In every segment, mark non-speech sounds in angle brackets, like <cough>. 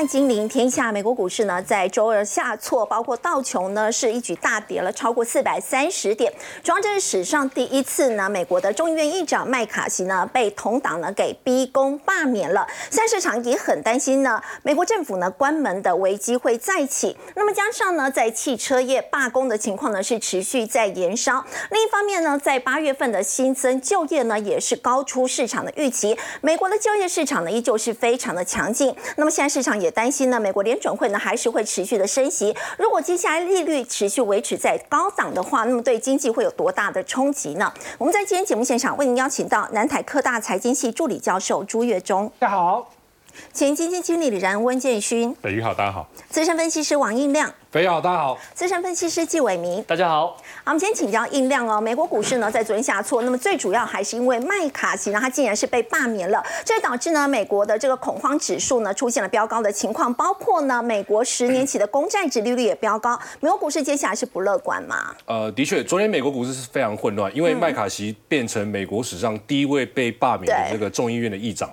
汉金临天下，美国股市呢在周二下挫，包括道琼呢是一举大跌了超过四百三十点。主要这是史上第一次呢，美国的众议院议长麦卡锡呢被同党呢给逼宫罢免了。现在市场也很担心呢，美国政府呢关门的危机会再起。那么加上呢，在汽车业罢工的情况呢是持续在延烧。另一方面呢，在八月份的新增就业呢也是高出市场的预期。美国的就业市场呢依旧是非常的强劲。那么现在市场也担心呢，美国联准会呢还是会持续的升息。如果接下来利率持续维持在高档的话，那么对经济会有多大的冲击呢？我们在今天节目现场为您邀请到南台科大财经系助理教授朱月忠，大家好，前基金经理李然温建勋，北宇好，大家好，资深分析师王应亮，肥好，大家好，资深分析师纪伟明。大家好，好，我们先请教应亮哦。美国股市呢在昨天下挫，那么最主要还是因为麦卡锡呢，他竟然是被罢免了，这导致呢美国的这个恐慌指数呢出现了飙高的情况，包括呢美国十年期的公债值利率也飙高。美国股市接下来是不乐观吗？呃，的确，昨天美国股市是非常混乱，因为麦卡锡变成美国史上第一位被罢免的对这个众议院的议长。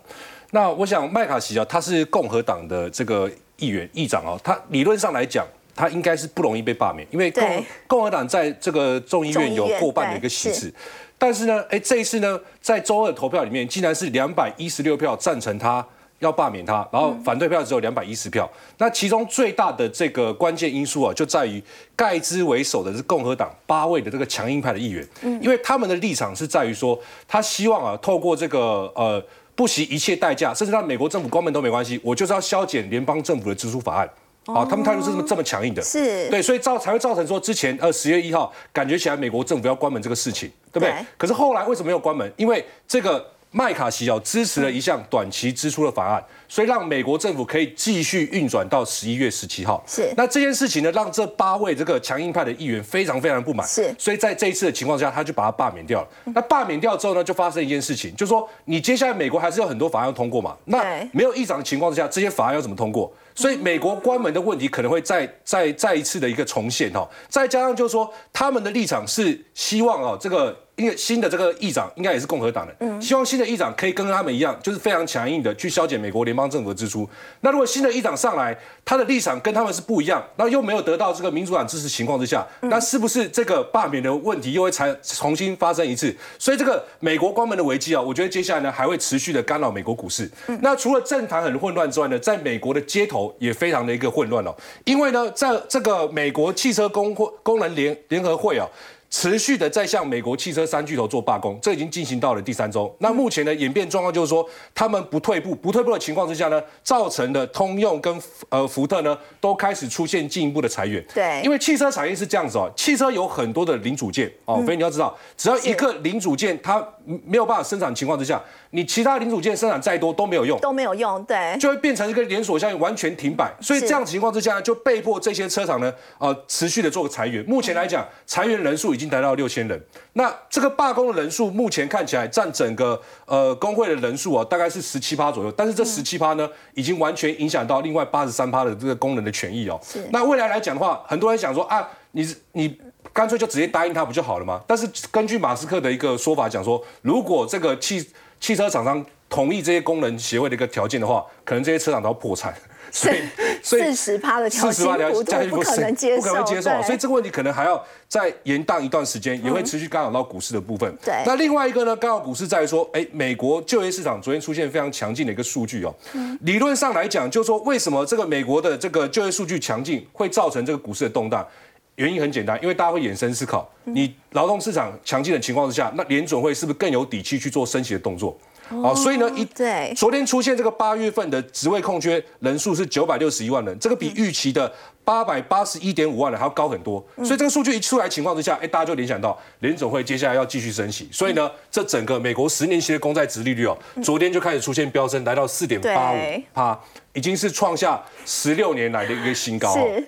那我想麦卡锡啊，他是共和党的这个议员议长哦，他理论上来讲，他应该是不容易被罢免，因为共共和党在这个众议院有过半的一个席次。但是呢，哎，这一次呢，在周二投票里面，竟然是两百一十六票赞成他要罢免他，然后反对票只有两百一十票。那其中最大的这个关键因素啊，就在于盖兹为首的是共和党八位的这个强硬派的议员，因为他们的立场是在于说，他希望啊，透过这个呃不惜一切代价，甚至让美国政府关门都没关系，我就是要削减联邦政府的支出法案。好、他们态度是这么这么强硬的，是对，所以造才会造成说之前呃十月一号感觉起来美国政府要关门这个事情，对不对？对可是后来为什么没有关门？因为这个麦卡锡哦支持了一项短期支出的法案，所以让美国政府可以继续运转到十一月十七号。是那这件事情呢，让这八位这个强硬派的议员非常非常不满。是所以在这一次的情况下，他就把他罢免掉了。那罢免掉之后呢，就发生一件事情，就是说你接下来美国还是有很多法案要通过嘛。那对没有议长的情况之下，这些法案要怎么通过？所以美国关门的问题可能会再再再一次的一个重现哈，再加上就是说他们的立场是希望哦这个。因为新的这个议长应该也是共和党的，希望新的议长可以跟他们一样，就是非常强硬的去削减美国联邦政府的支出。那如果新的议长上来，他的立场跟他们是不一样，那又没有得到这个民主党支持情况之下，那是不是这个罢免的问题又会才重新发生一次？所以这个美国关门的危机啊，我觉得接下来呢还会持续的干扰美国股市。那除了政坛很混乱之外呢，在美国的街头也非常的一个混乱哦，因为呢，在这个美国汽车工会工人联联合会啊。持续的在向美国汽车三巨头做罢工，这已经进行到了第三周。那目前的演变状况就是说，他们不退步，不退步的情况之下呢，造成的通用跟呃福特呢都开始出现进一步的裁员。对因为汽车产业是这样子哦，汽车有很多的零组件哦，所以你要知道，只要一个零组件它没有办法生产的情况之下，你其他零组件生产再多都没有用。都没有用，对，就会变成一个连锁效应，完全停摆。所以这样的情况之下呢，就被迫这些车厂呢，呃，持续的做个裁员。目前来讲，裁员人数已经达到六千人。那这个罢工的人数，目前看起来占整个呃工会的人数啊，大概是十七趴左右。但是这十七趴呢，已经完全影响到另外八十三趴的这个工人的权益哦。那未来来讲的话，很多人想说啊，你你。干脆就直接答应他不就好了吗？但是根据马斯克的一个说法讲说，如果这个汽汽车厂商同意这些工人协会的一个条件的话，可能这些车厂都要破产。<laughs> 所以，<laughs> 所以四十趴的调薪幅度不可能接受，不可能接受，所以这个问题可能还要再延宕一段时间，也会持续干扰到股市的部分。对那另外一个呢，干扰股市在于说，哎，美国就业市场昨天出现非常强劲的一个数据哦。理论上来讲，就是说为什么这个美国的这个就业数据强劲，会造成这个股市的动荡？原因很简单，因为大家会衍生思考，你劳动市场强劲的情况之下，那联准会是不是更有底气去做升息的动作？哦，所以呢，一对。昨天出现这个八月份的职位空缺人数是九百六十一万人，这个比预期的八百八十一点五万人还要高很多。所以这个数据一出来情况之下，哎，大家就联想到联总会接下来要继续升息，所以呢，这整个美国十年期的公债值利率哦，昨天就开始出现飙升，来到四点八五对。帕，已经是创下十六年来的一个新高哦。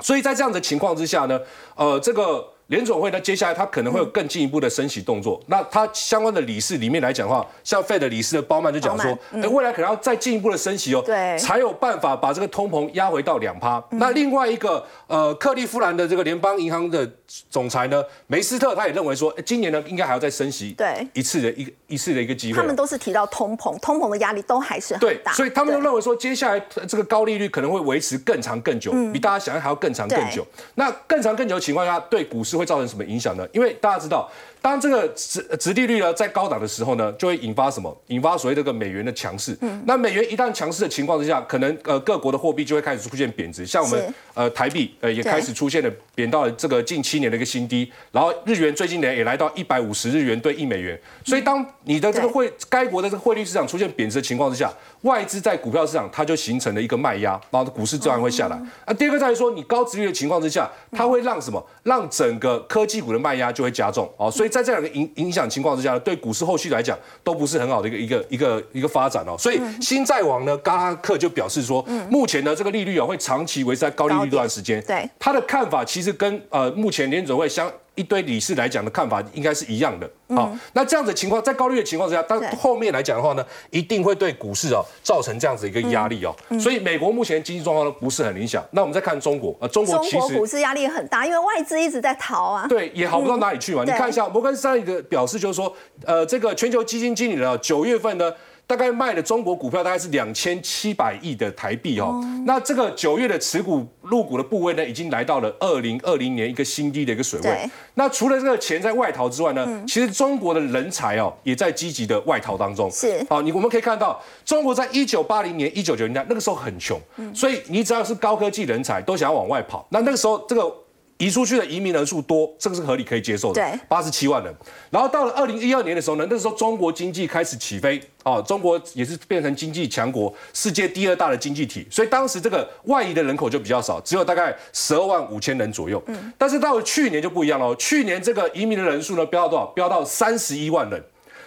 所以在这样的情况之下呢，呃，这个联总会呢，接下来它可能会有更进一步的升息动作。那它相关的理事里面来讲的话，像 Fed 的理事的鲍曼就讲说，哎，未来可能要再进一步的升息哦，对，才有办法把这个通膨压回到两趴。那另外一个呃，克利夫兰的这个联邦银行的总裁呢，梅斯特他也认为说，今年呢应该还要再升息对。一次的一一次的一个机会。他们都是提到通膨，通膨的压力都还是很大，所以他们都认为说，接下来这个高利率可能会维持更长更久，比大家想象还要更长更久。那更长更久的情况下，对股市会造成什么影响呢？因为大家知道，当这个值值利率呢在高档的时候呢，就会引发什么？引发所谓这个美元的强势。嗯。那美元一旦强势的情况之下，可能呃各国的货币就会开始出现贬值，像我们呃台币呃也开始出现了贬到了这个近七年的一个新低，然后日元最近呢也来到一百五十日元兑一美元。所以当你的这个汇该国的这个汇率市场出现贬值的情况之下，外资在股票市场它就形成了一个卖压，然后股市自然会下来。啊，第二个在于说，你高值率的情况之下，它会让什么？让整个科技股的卖压就会加重哦。所以在这两个影影响情况之下，对股市后续来讲都不是很好的一个一个一个一个发展哦。所以新债王呢，嘎拉克就表示说，目前呢这个利率啊会长期维持在高利率一段时间。对他的看法其实跟呃目前联准会相。一堆理事来讲的看法应该是一样的，好，那这样子情况在高利率的情况之下，但后面来讲的话呢，一定会对股市哦造成这样子一个压力哦，所以美国目前经济状况呢不是很理想。那我们再看中国，呃，中国其实股市压力很大，因为外资一直在逃啊，对，也好不到哪里去嘛。你看一下摩根士丹利的表示，就是说，呃，这个全球基金经理呢，九月份呢。大概卖的中国股票大概是两千七百亿的台币哦，那这个九月的持股入股的部位呢，已经来到了二零二零年一个新低的一个水位。那除了这个钱在外逃之外呢，其实中国的人才哦也在积极的外逃当中。是，好，你我们可以看到，中国在一九八零年、一九九零年那个时候很穷，所以你只要是高科技人才都想要往外跑。那那个时候这个。移出去的移民人数多，这个是合理可以接受的。对，八十七万人。然后到了二零一二年的时候呢，那时候中国经济开始起飞，哦，中国也是变成经济强国，世界第二大的经济体。所以当时这个外移的人口就比较少，只有大概十二万五千人左右。嗯。但是到了去年就不一样了，去年这个移民的人数呢，飙到多少？飙到三十一万人。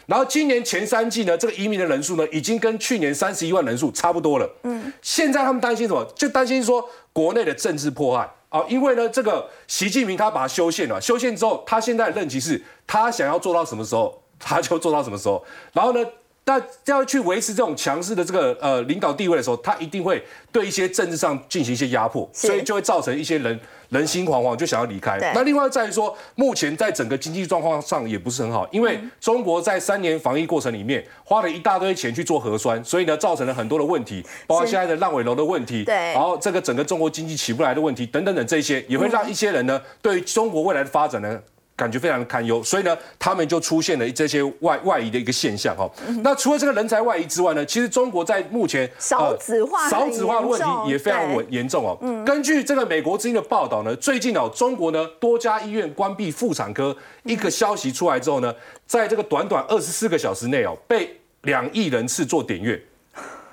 然后今年前三季呢，这个移民的人数呢，已经跟去年三十一万人数差不多了。嗯。现在他们担心什么？就担心说国内的政治迫害。啊，因为呢，这个习近平他把他修宪了，修宪之后，他现在的任期是，他想要做到什么时候，他就做到什么时候。然后呢，但要去维持这种强势的这个呃领导地位的时候，他一定会对一些政治上进行一些压迫，所以就会造成一些人。人心惶惶，就想要离开。那另外在于说，目前在整个经济状况上也不是很好，因为中国在三年防疫过程里面花了一大堆钱去做核酸，所以呢造成了很多的问题，包括现在的烂尾楼的问题，对，然后这个整个中国经济起不来的问题等等等这些，也会让一些人呢对中国未来的发展呢。感觉非常的堪忧，所以呢，他们就出现了这些外外移的一个现象哈。那除了这个人才外移之外呢，其实中国在目前少子化少子化的问题也非常严严重哦。根据这个美国之音的报道呢，最近哦，中国呢多家医院关闭妇产科，一个消息出来之后呢，在这个短短二十四个小时内哦，被两亿人次做点阅。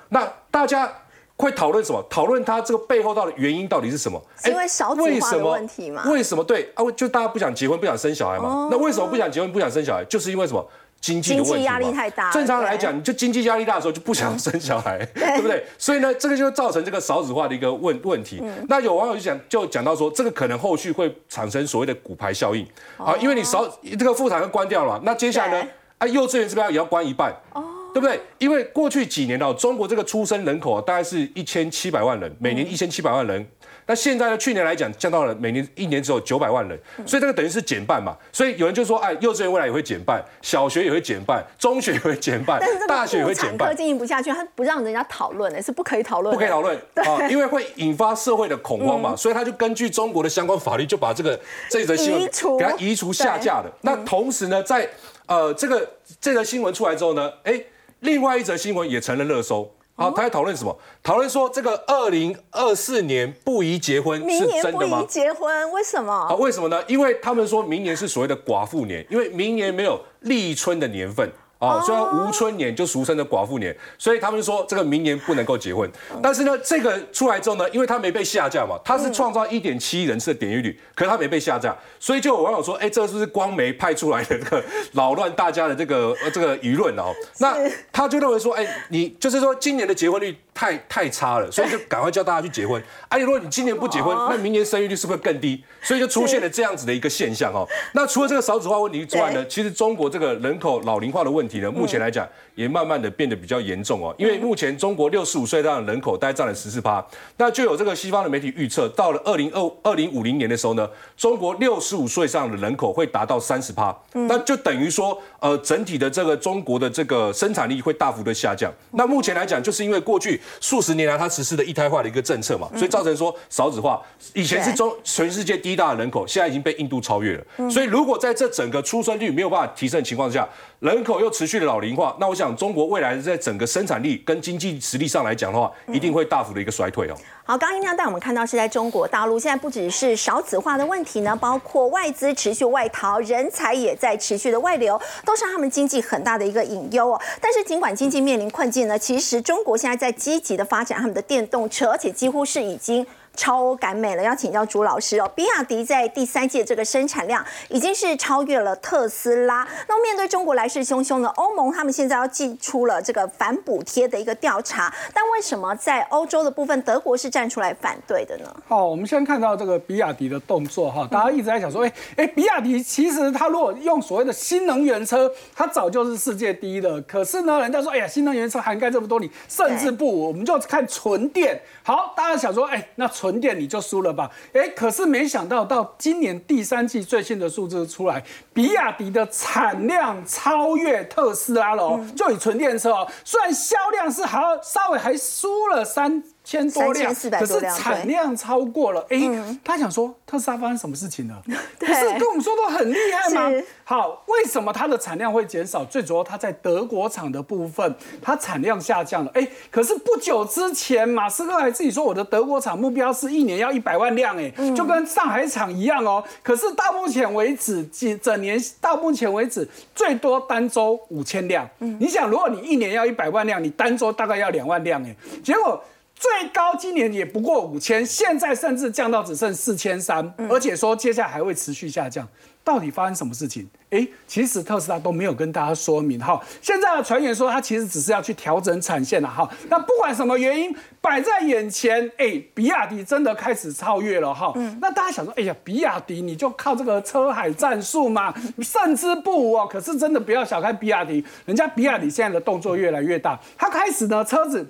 那大家。会讨论什么？讨论它这个背后到底原因到底是什么？因为少子化的问题嘛？为什么对啊？就大家不想结婚，不想生小孩嘛？那为什么不想结婚，不想生小孩？就是因为什么？经济的问题压力太大。正常来讲，你就经济压力大的时候就不想生小孩，<laughs> 对不对？所以呢，这个就造成这个少子化的一个问问题。那有网友就讲，就讲到说，这个可能后续会产生所谓的骨牌效应啊，因为你少这个妇产科关掉了，那接下来呢？啊，幼稚园是不是也要关一半？哦。对不对？因为过去几年哦，中国这个出生人口啊，大概是一千七百万人，每年一千七百万人。那现在呢，去年来讲降到了每年一年只有九百万人，所以这个等于是减半嘛。所以有人就说，哎，幼稚园未来也会减半，小学也会减半，中学也会减半，大学也会减半。经营不下去，他不让人家讨论的是不可以讨论，不可以讨论 <laughs> 啊，因为会引发社会的恐慌嘛。所以他就根据中国的相关法律，就把这个这则新闻给他移除下架的。那同时呢，在呃这个这则新闻出来之后呢，哎。另外一则新闻也成了热搜，好，他在讨论什么？讨论说这个二零二四年不宜结婚是真的吗？结婚为什么？啊，为什么呢？因为他们说明年是所谓的寡妇年，因为明年没有立春的年份。哦，虽然无春年就俗称的寡妇年，所以他们说这个明年不能够结婚。但是呢，这个出来之后呢，因为他没被下架嘛，他是创造一点七亿人次的点击率，可是他没被下架，所以就有网友说，哎，这是不是光媒派出来的这个扰乱大家的这个呃这个舆论哦？那他就认为说，哎，你就是说今年的结婚率太太差了，<laughs> 所以就赶快叫大家去结婚。而且如果你今年不结婚，那明年生育率是不是更低？所以就出现了这样子的一个现象哦。那除了这个少子化问题之外呢，其实中国这个人口老龄化的问题呢，目前来讲也慢慢的变得比较严重哦。因为目前中国六十五岁以上的人口大概占了十四趴，那就有这个西方的媒体预测，到了二零二二零五零年的时候呢，中国六十五岁以上的人口会达到三十趴，那就等于说，呃，整体的这个中国的这个生产力会大幅的下降。那目前来讲，就是因为过去数十年来它实施的一胎化的一个政策嘛，所以造成说少子化。以前是中全世界第一大的人口，现在已经被印度超越了。所以如果在这整个出生率没有办法提升的情况下，人口又持续的老龄化，那我想中国未来在整个生产力跟经济实力上来讲的话，一定会大幅的一个衰退哦。好，刚刚音亮带我们看到是在中国大陆，现在不只是少子化的问题呢，包括外资持续外逃，人才也在持续的外流，都是他们经济很大的一个隐忧哦。但是尽管经济面临困境呢，其实中国现在在积极的发展他们的电动车，而且几乎是已经。超赶美了，要请教朱老师哦。比亚迪在第三届这个生产量已经是超越了特斯拉。那面对中国来势汹汹的欧盟，他们现在要寄出了这个反补贴的一个调查。但为什么在欧洲的部分，德国是站出来反对的呢？好，我们先看到这个比亚迪的动作哈，大家一直在想说，哎哎，比亚迪其实它如果用所谓的新能源车，它早就是世界第一的。可是呢，人家说，哎呀，新能源车涵盖这么多，你甚至不，我们就看纯电。好，大家想说，哎，那纯纯电你就输了吧？哎，可是没想到到今年第三季最新的数字出来，比亚迪的产量超越特斯拉了哦。就以纯电车哦，虽然销量是好稍微还输了三。千多辆，可是产量超过了。哎，他想说特斯拉发生什么事情了？<laughs> 不是跟我们说都很厉害吗？好，为什么它的产量会减少？最主要它在德国厂的部分，它产量下降了。哎，可是不久之前马斯克还自己说我的德国厂目标是一年要一百万辆，哎，就跟上海厂一样哦。可是到目前为止，整整年到目前为止最多单周五千辆。嗯你想，如果你一年要一百万辆，你单周大概要两万辆，哎，结果。最高今年也不过五千，现在甚至降到只剩四千三，而且说接下来还会持续下降。到底发生什么事情？哎，其实特斯拉都没有跟大家说明哈。现在的传言说，它其实只是要去调整产线了哈。那不管什么原因摆在眼前，哎，比亚迪真的开始超越了哈。那大家想说，哎呀，比亚迪你就靠这个车海战术嘛，胜之不武哦。可是真的不要小看比亚迪，人家比亚迪现在的动作越来越大，它开始呢车子。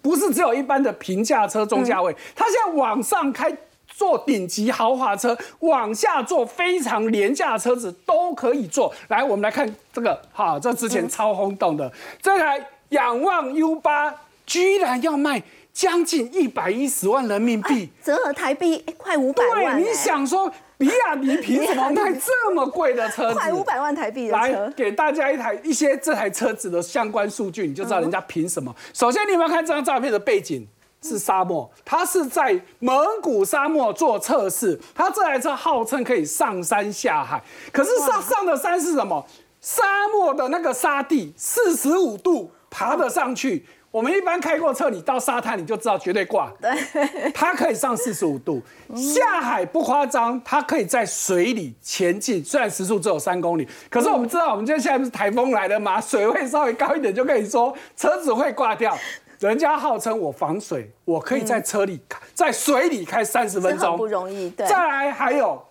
不是只有一般的平价车中价位，它现在往上开坐顶级豪华车，往下坐非常廉价车子都可以坐。来，我们来看这个，哈，这之前超轰动的这台仰望 U 八，居然要卖将近一百一十万人民币，折合台币快五百万。对，你想说？比亚迪凭什么卖这么贵的车子？<laughs> 快五百万台币的车。来给大家一台一些这台车子的相关数据，你就知道人家凭什么。首先，你有没有看这张照片的背景是沙漠？它是在蒙古沙漠做测试。它这台车号称可以上山下海，可是上上的山是什么？沙漠的那个沙地，四十五度爬得上去。我们一般开过车，你到沙滩你就知道绝对挂。对，它可以上四十五度，下海不夸张，它可以在水里前进，虽然时速只有三公里，可是我们知道，我们今天现在不是台风来了吗？水位稍微高一点就可以说车子会挂掉。人家号称我防水，我可以在车里在水里开三十分钟，不容易。对，再来还有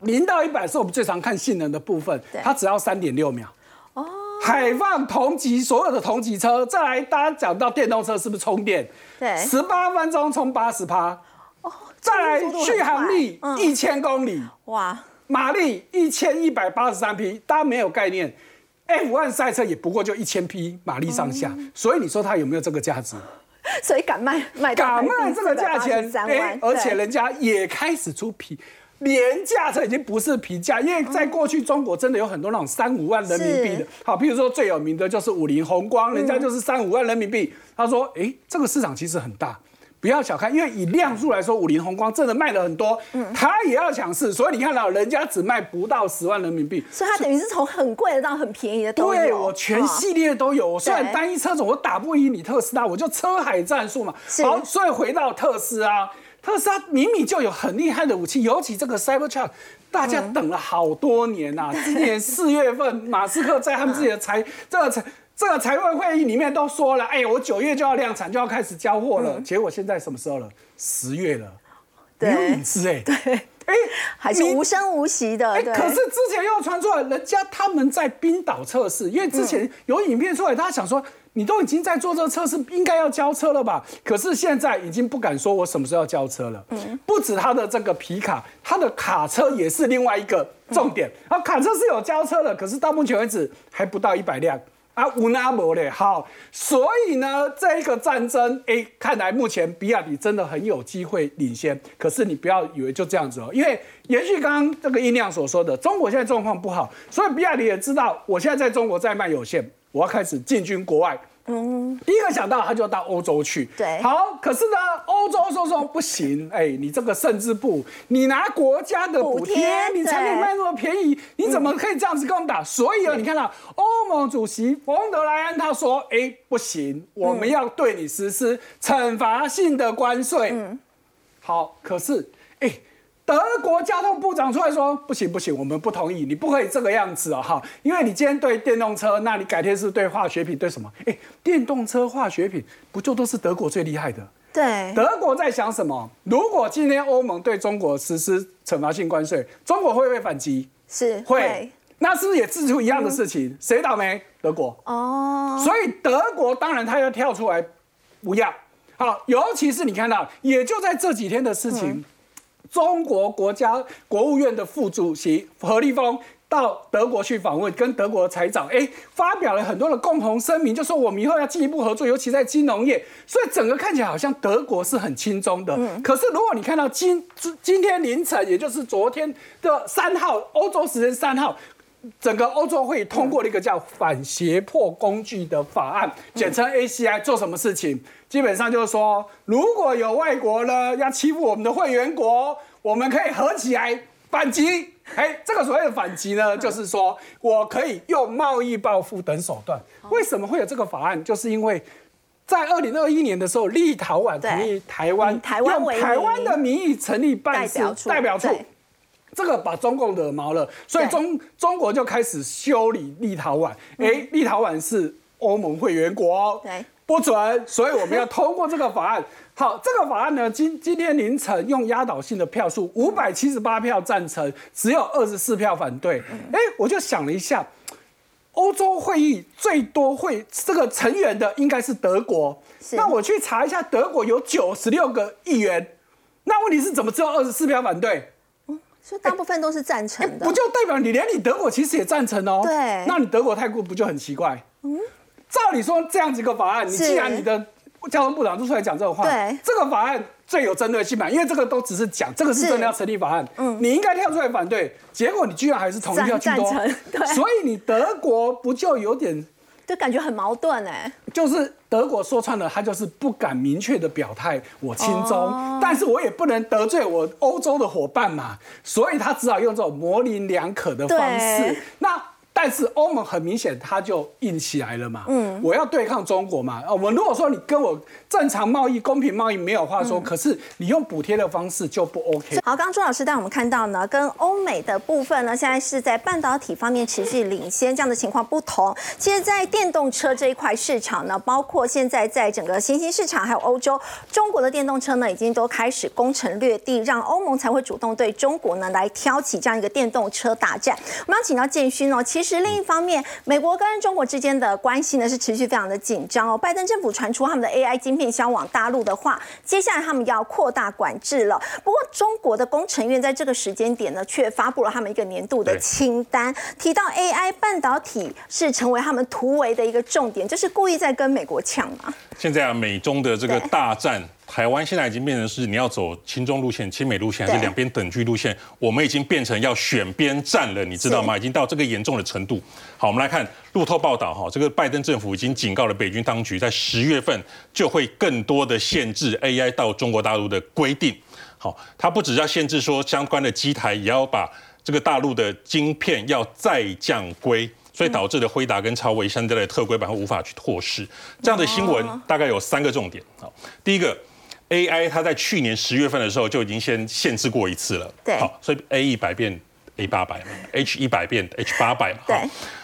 零到一百是我们最常看性能的部分，它只要三点六秒。海放同级所有的同级车，再来大家讲到电动车是不是充电？对，十八分钟充八十趴。哦，再来续航力一千公里。哇，马力一千一百八十三匹，大家没有概念。F1 赛车也不过就一千匹马力上下，所以你说它有没有这个价值？<laughs> 所以敢卖卖敢卖这个价钱，哎，而且人家也开始出皮。廉价车已经不是平价，因为在过去中国真的有很多那种三五万人民币的，好，比如说最有名的就是五菱宏光，人家就是三五万人民币。他说，哎，这个市场其实很大，不要小看，因为以量数来说，五菱宏光真的卖了很多，他也要抢市，所以你看到人家只卖不到十万人民币，所以它等于是从很贵的到很便宜的都有。对我全系列都有，我虽然单一车种我打不赢你特斯拉，我就车海战术嘛。好，所以回到特斯拉。特斯拉明明就有很厉害的武器，尤其这个 Cybertruck，大家等了好多年呐。今年四月份，马斯克在他们自己的财这个财这个财务会议里面都说了，哎，我九月就要量产，就要开始交货了。结果现在什么时候了？十月了，没有隐私哎。对，哎，还是无声无息的。哎，可是之前又传出来，人家他们在冰岛测试，因为之前有影片出来，大家想说。你都已经在做这个测试，应该要交车了吧？可是现在已经不敢说我什么时候要交车了。嗯，不止他的这个皮卡，他的卡车也是另外一个重点。啊，卡车是有交车的，可是到目前为止还不到一百辆啊，无那么嘞。好，所以呢，这一个战争，哎，看来目前比亚迪真的很有机会领先。可是你不要以为就这样子哦，因为延续刚刚这个音量所说的，中国现在状况不好，所以比亚迪也知道，我现在在中国在卖有限。我要开始进军国外，嗯，第一个想到他就要到欧洲去，对，好，可是呢，欧洲说说不行，哎，你这个甚至不，你拿国家的补贴，你才能卖那么便宜，你怎么可以这样子跟我们打？所以啊，你看到欧盟主席冯德莱恩他说，哎，不行，我们要对你实施惩罚性的关税，嗯，好，可是，哎。德国交通部长出来说：“不行不行，我们不同意，你不可以这个样子哦，哈！因为你今天对电动车，那你改天是对化学品，对什么？哎，电动车化学品不就都是德国最厉害的？对，德国在想什么？如果今天欧盟对中国实施惩罚性关税，中国会不会反击？是会。那是不是也制出一样的事情？谁倒霉？德国哦。所以德国当然他要跳出来，不要好。尤其是你看到，也就在这几天的事情。”中国国家国务院的副主席何立峰到德国去访问，跟德国财长哎发表了很多的共同声明，就说我们以后要进一步合作，尤其在金融业。所以整个看起来好像德国是很轻松的。嗯。可是如果你看到今今天凌晨，也就是昨天的三号欧洲时间三号，整个欧洲会通过了一个叫反胁迫工具的法案，简称 ACI，做什么事情？基本上就是说，如果有外国呢要欺负我们的会员国，我们可以合起来反击。哎，这个所谓的反击呢，就是说我可以用贸易报复等手段。为什么会有这个法案？就是因为在二零二一年的时候，立陶宛同意台湾台湾用台湾的名义成立办事代表处，这个把中共惹毛了，所以中中国就开始修理立陶宛。哎，立陶宛是欧盟会员国。对。不准，所以我们要通过这个法案。<laughs> 好，这个法案呢，今今天凌晨用压倒性的票数，五百七十八票赞成，只有二十四票反对。哎，我就想了一下，欧洲会议最多会这个成员的应该是德国。那我去查一下，德国有九十六个议员，那问题是怎么只有二十四票反对？所以大部分都是赞成的，不就代表你连你德国其实也赞成哦？对，那你德国太过不就很奇怪？嗯。照理说，这样子一个法案，你既然你的交通部长都出来讲这种话，对，这个法案最有针对性嘛，因为这个都只是讲，这个是真的要成立法案，嗯，你应该跳出来反对，结果你居然还是同意要居多，<laughs> 对，所以你德国不就有点，就感觉很矛盾哎，就是德国说穿了，他就是不敢明确的表态我亲中，但是我也不能得罪我欧洲的伙伴嘛，所以他只好用这种模棱两可的方式，那。但是欧盟很明显，它就硬起来了嘛。嗯，我要对抗中国嘛。啊，我如果说你跟我正常贸易、公平贸易没有话说，可是你用补贴的方式就不 OK。好，刚刚朱老师带我们看到呢，跟欧美的部分呢，现在是在半导体方面持续领先，这样的情况不同。其实，在电动车这一块市场呢，包括现在在整个新兴市场还有欧洲，中国的电动车呢，已经都开始攻城略地，让欧盟才会主动对中国呢来挑起这样一个电动车大战。我们要请到建勋哦，其实。实另一方面，美国跟中国之间的关系呢是持续非常的紧张哦。拜登政府传出他们的 AI 晶片销往大陆的话，接下来他们要扩大管制了。不过，中国的工程院在这个时间点呢，却发布了他们一个年度的清单，提到 AI 半导体是成为他们突围的一个重点，就是故意在跟美国抢嘛。现在啊，美中的这个大战。台湾现在已经变成是你要走亲中路线、亲美路线，还是两边等距路线？我们已经变成要选边站了，你知道吗？已经到这个严重的程度。好，我们来看路透报道哈，这个拜登政府已经警告了北京当局，在十月份就会更多的限制 AI 到中国大陆的规定。好，它不只要限制说相关的机台，也要把这个大陆的晶片要再降规。所以导致的辉达跟超威相对的特规版会无法去拓市。这样的新闻大概有三个重点。好，第一个。AI 它在去年十月份的时候就已经先限制过一次了，对，好，所以 A 一百变 A 八百嘛，H 一百变 H 八百嘛，对。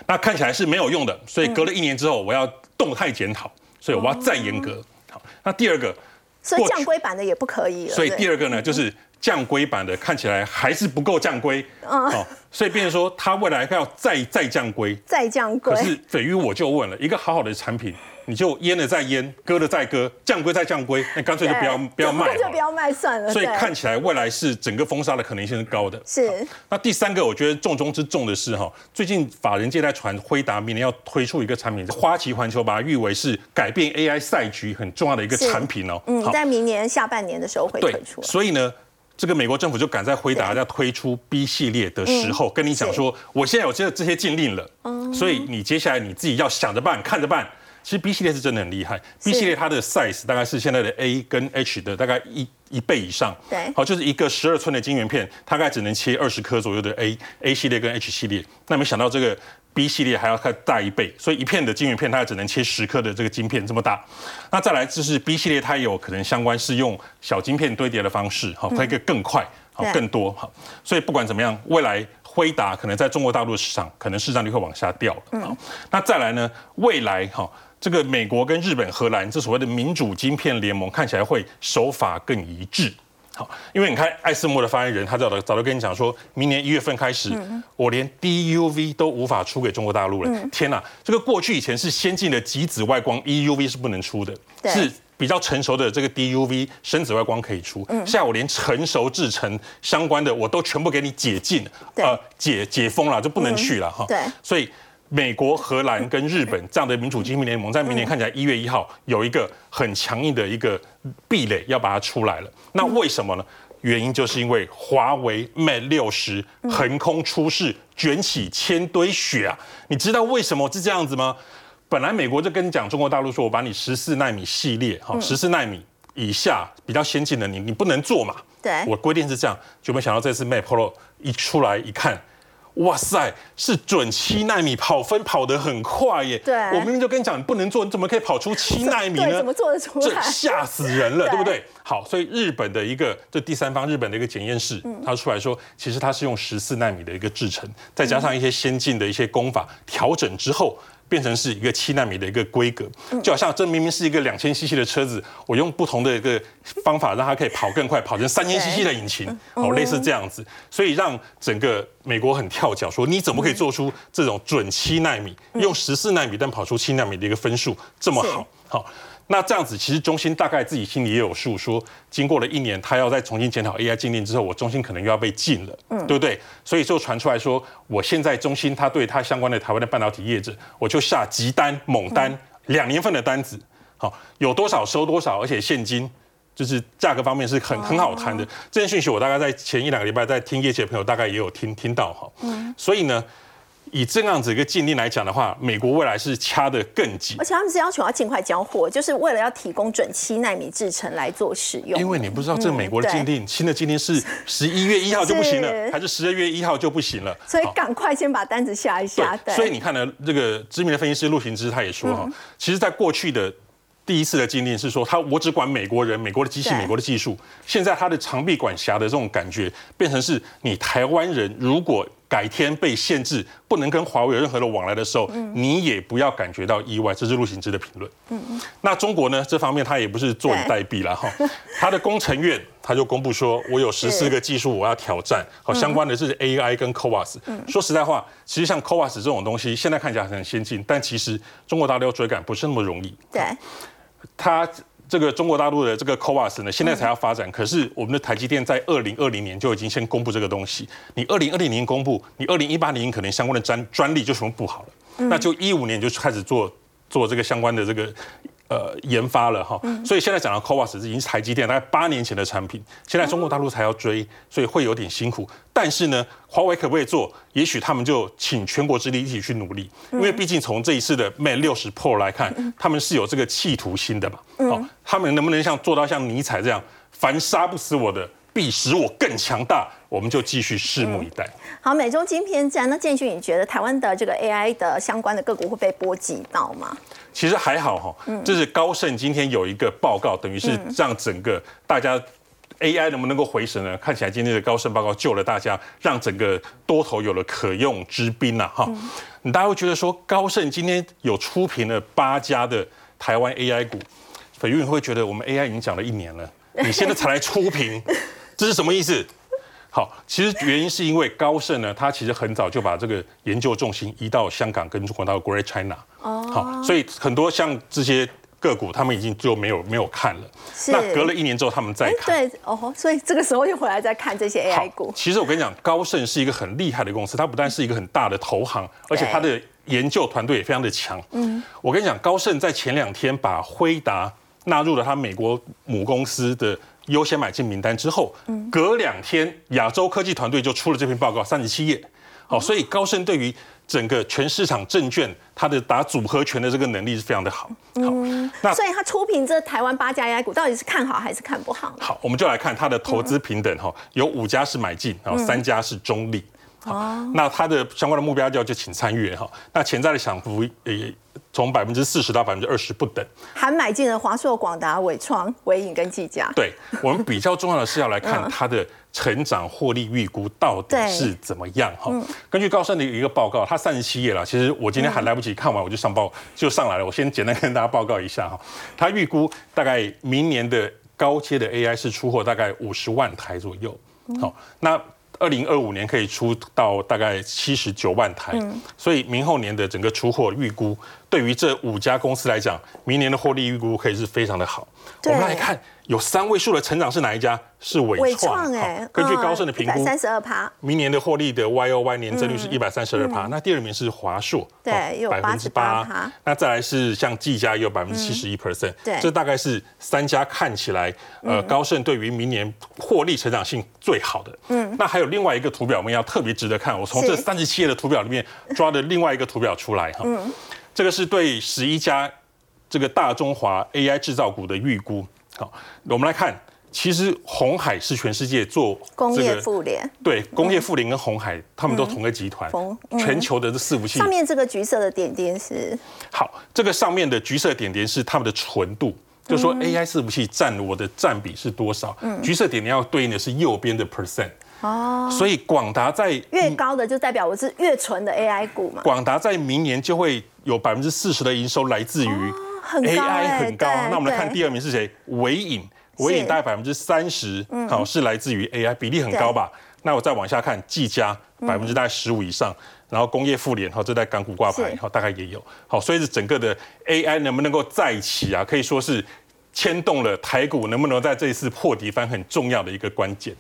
那看起来是没有用的，所以隔了一年之后，我要动态检讨，所以我要再严格。好，那第二个，所以降规版的也不可以了。所以第二个呢，就是降规版的看起来还是不够降规，哦，所以变成说它未来要再再降规，再降规。可，是匪于我就问了，一个好好的产品，你就腌了再腌，割了再割，降规再降规，那干脆就不要对不要卖了。就不要卖算了。所以看起来未来是整个封杀的可能性是高的。是那第三个，我觉得重中之重的是哈，最近法人界在传辉达明年要推出一个产品，花旗环球把它誉为是改变 AI 赛局很重要的一个是产品哦。嗯，在明年下半年的时候会推出，。所以呢，这个美国政府就赶在辉达要推出 B 系列的时候，跟你讲说，我现在有这这些禁令了，所以你接下来你自己要想着办，看着办。其实 B 系列是真的很厉害，B 系列它的 size 大概是现在的 A 跟 H 的大概一一倍以上。对好，就是一个十二寸的晶圆片，大概只能切二十颗左右的 A A 系列跟 H 系列。那没想到这个 B 系列还要再大一倍，所以一片的晶圆片它只能切十颗的这个晶片这么大。那再来就是 B 系列，它有可能相关是用小晶片堆叠的方式，好，它一个更快，好更多，好。所以不管怎么样，未来辉达可能在中国大陆市场，可能市占率会往下掉了。好，那再来呢，未来哈。这个美国跟日本、荷兰这所谓的民主晶片联盟看起来会手法更一致。好，因为你看艾斯莫的发言人，他早早就跟你讲说，明年一月份开始，我连 DUV 都无法出给中国大陆了。天哪，这个过去以前是先进的极紫外光 EUV 是不能出的，是比较成熟的这个 DUV 深紫外光可以出。现在我连成熟制成相关的我都全部给你解禁，呃解解封了，就不能去了哈。对所以。美国、荷兰跟日本 <laughs> 这样的民主晶片联盟，在明年看起来一月一号有一个很强硬的一个壁垒要把它出来了。那为什么呢？原因就是因为华为 Mate 六十横空出世，卷起千堆雪啊！你知道为什么是这样子吗？本来美国就跟你讲，中国大陆说我把你十四纳米系列，哈，十四纳米以下比较先进的你，你不能做嘛。对我规定是这样，就没想到这次 Mate Pro 一出来一看。哇塞，是准七纳米跑分跑得很快耶！对我明明就跟你讲，你不能做，你怎么可以跑出七纳米对，呢？怎么做得出来这？吓死人了，对对不对？好，所以日本的一个这第三方日本的一个检验室，嗯他出来说，其实它是用十四纳米的一个制程，再加上一些先进的一些工法调整之后。变成是一个七纳米的一个规格，嗯。就好像这明明是一个两千 CC 的车子，我用不同的一个方法让它可以跑更快，跑成三千 CC 的引擎，嗯哦，类似这样子，所以让整个美国很跳脚，说你怎么可以做出这种准七纳米，用十四纳米但跑出七纳米的一个分数这么好？好。那这样子，其实中心大概自己心里也有数，说经过了一年，他要再重新检讨 AI 禁令之后，我中心可能又要被禁了，嗯。对不对？所以就传出来说，我现在中心他对他相关的台湾的半导体业者，我就下急单猛单两年份的单子，好，有多少收多少，而且现金。就是价格方面是很很好谈的，这件讯息我大概在前一两个礼拜在听业界的朋友大概也有听听到哈，所以呢，以这样子一个禁令来讲的话，美国未来是掐得更紧而，且他们是要求要尽快交货，就是为了要提供准七纳米制程来做使用。因为你不知道这美国的禁令，新的禁令是十一月一号就不行是了，还是十二月一号就不行了？所以好赶快先把单子下一下。对，所以你看呢，这个知名的分析师陆行之他也说哈，其实，在过去的。第一次的禁令是说，他我只管美国人、美国的机器、美国的技术。现在他的长臂管辖的这种感觉，变成是你台湾人如果改天被限制，不能跟华为有任何的往来的时候，你也不要感觉到意外。这是陆行之的评论。那中国呢？这方面他也不是坐以待毙了哈。他的工程院他就公布说，我有十四个技术我要挑战，好相关的是 AI 跟 CoWAS。说实在话，其实像 CoWAS 这种东西，现在看起来很先进，但其实中国大陆要追赶不是那么容易。对，它这个中国大陆的这个 CoWAS 呢，现在才要发展，可是我们的台积电在二零二零年就已经先公布这个东西。你二零二零年公布，你二零一八年可能相关的专专利就全部不好了，那就一五年就开始做做这个相关的这个。呃，研发了哈，所以现在讲到 CoWAS 已经是台积电大概八年前的产品，现在中国大陆才要追，所以会有点辛苦。但是呢，华为可不可以做？也许他们就请全国之力一起去努力，因为毕竟从这一次的 Mate 六十 Pro 来看，他们是有这个企图心的嘛。哦，他们能不能像做到像尼采这样，凡杀不死我的，必使我更强大？我们就继续拭目以待。好，美中晶片战，那建勋，你觉得台湾的这个 AI 的相关的个股会被波及到吗？其实还好哈，这是高盛今天有一个报告，等于是让整个大家 AI 能不能够回神呢？看起来今天的高盛报告救了大家，让整个多头有了可用之兵呐！哈，你大家会觉得说高盛今天有出品了八家的台湾 AI 股，粉玉会觉得我们 AI 已经讲了一年了，你现在才来出品，<laughs> 这是什么意思？好，其实原因是因为高盛呢，他其实很早就把这个研究重心移到香港跟中国大陆 Great China。哦，好，所以很多像这些。个股他们已经就没有没有看了，那隔了一年之后他们再看，对哦，所以这个时候又回来再看这些 AI 股。其实我跟你讲，高盛是一个很厉害的公司，它不但是一个很大的投行，而且它的研究团队也非常的强。嗯，我跟你讲，高盛在前两天把辉达纳入了他美国母公司的优先买进名单之后，隔两天亚洲科技团队就出了这篇报告，三十七页。好，所以高盛对于整个全市场证券，它的打组合拳的这个能力是非常的好。好，那所以它出品这台湾八家 AI 股，到底是看好还是看不好？好，我们就来看它的投资平等哈，有五家是买进，然后三家是中立。哦，那它的相关的目标价就请参阅哈。那潜在的涨幅也从百分之四十到百分之二十不等。还买进了华硕、广达、伟创、伟影跟技嘉。对我们比较重要的是要来看它的成长获利预估到底是怎么样哈。根据高盛的一个报告，它三十七页了。其实我今天还来不及看完，我就上报就上来了。我先简单跟大家报告一下哈。它预估大概明年的高阶的 AI 是出货大概五十万台左右。好，那。二零二五年可以出到大概七十九万台，所以明后年的整个出货预估，对于这五家公司来讲，明年的获利预估可以是非常的好。我们来看。有三位数的成长是哪一家？是伟创哎。根据高盛的评估，三十二趴。明年的获利的 Y O Y 年增率是一百三十二趴。那第二名是华硕，对，有百分之八。那再来是像技嘉，也有百分之七十一 percent。对，这大概是三家看起来，呃，高盛对于明年获利成长性最好的。嗯。那还有另外一个图表，我们要特别值得看。我从这三十七页的图表里面抓的另外一个图表出来哈。嗯。这个是对十一家这个大中华 AI 制造股的预估。好，我们来看，其实红海是全世界做工业富联，对，工业富联跟红海，他们都同个集团，全球的这四服器。上面这个橘色的点点是，好，这个上面的橘色点点是他们的纯度，就说 AI 伺服器占我的占比是多少？嗯，橘色点点要对应的是右边的 percent。哦，所以广达在越高的就代表我是越纯的 AI 股嘛。广达在明年就会有百分之四十的营收来自于。AI 很高，那我们来看第二名是谁？伟影，伟影大概百分之三十，好是来自于 AI，比例很高吧？那我再往下看，技嘉百分之大概十五以上，然后工业富联，好这在港股挂牌，好大概也有，好所以是整个的 AI 能不能够再起啊？可以说是牵动了台股能不能在这一次破底翻很重要的一个关键。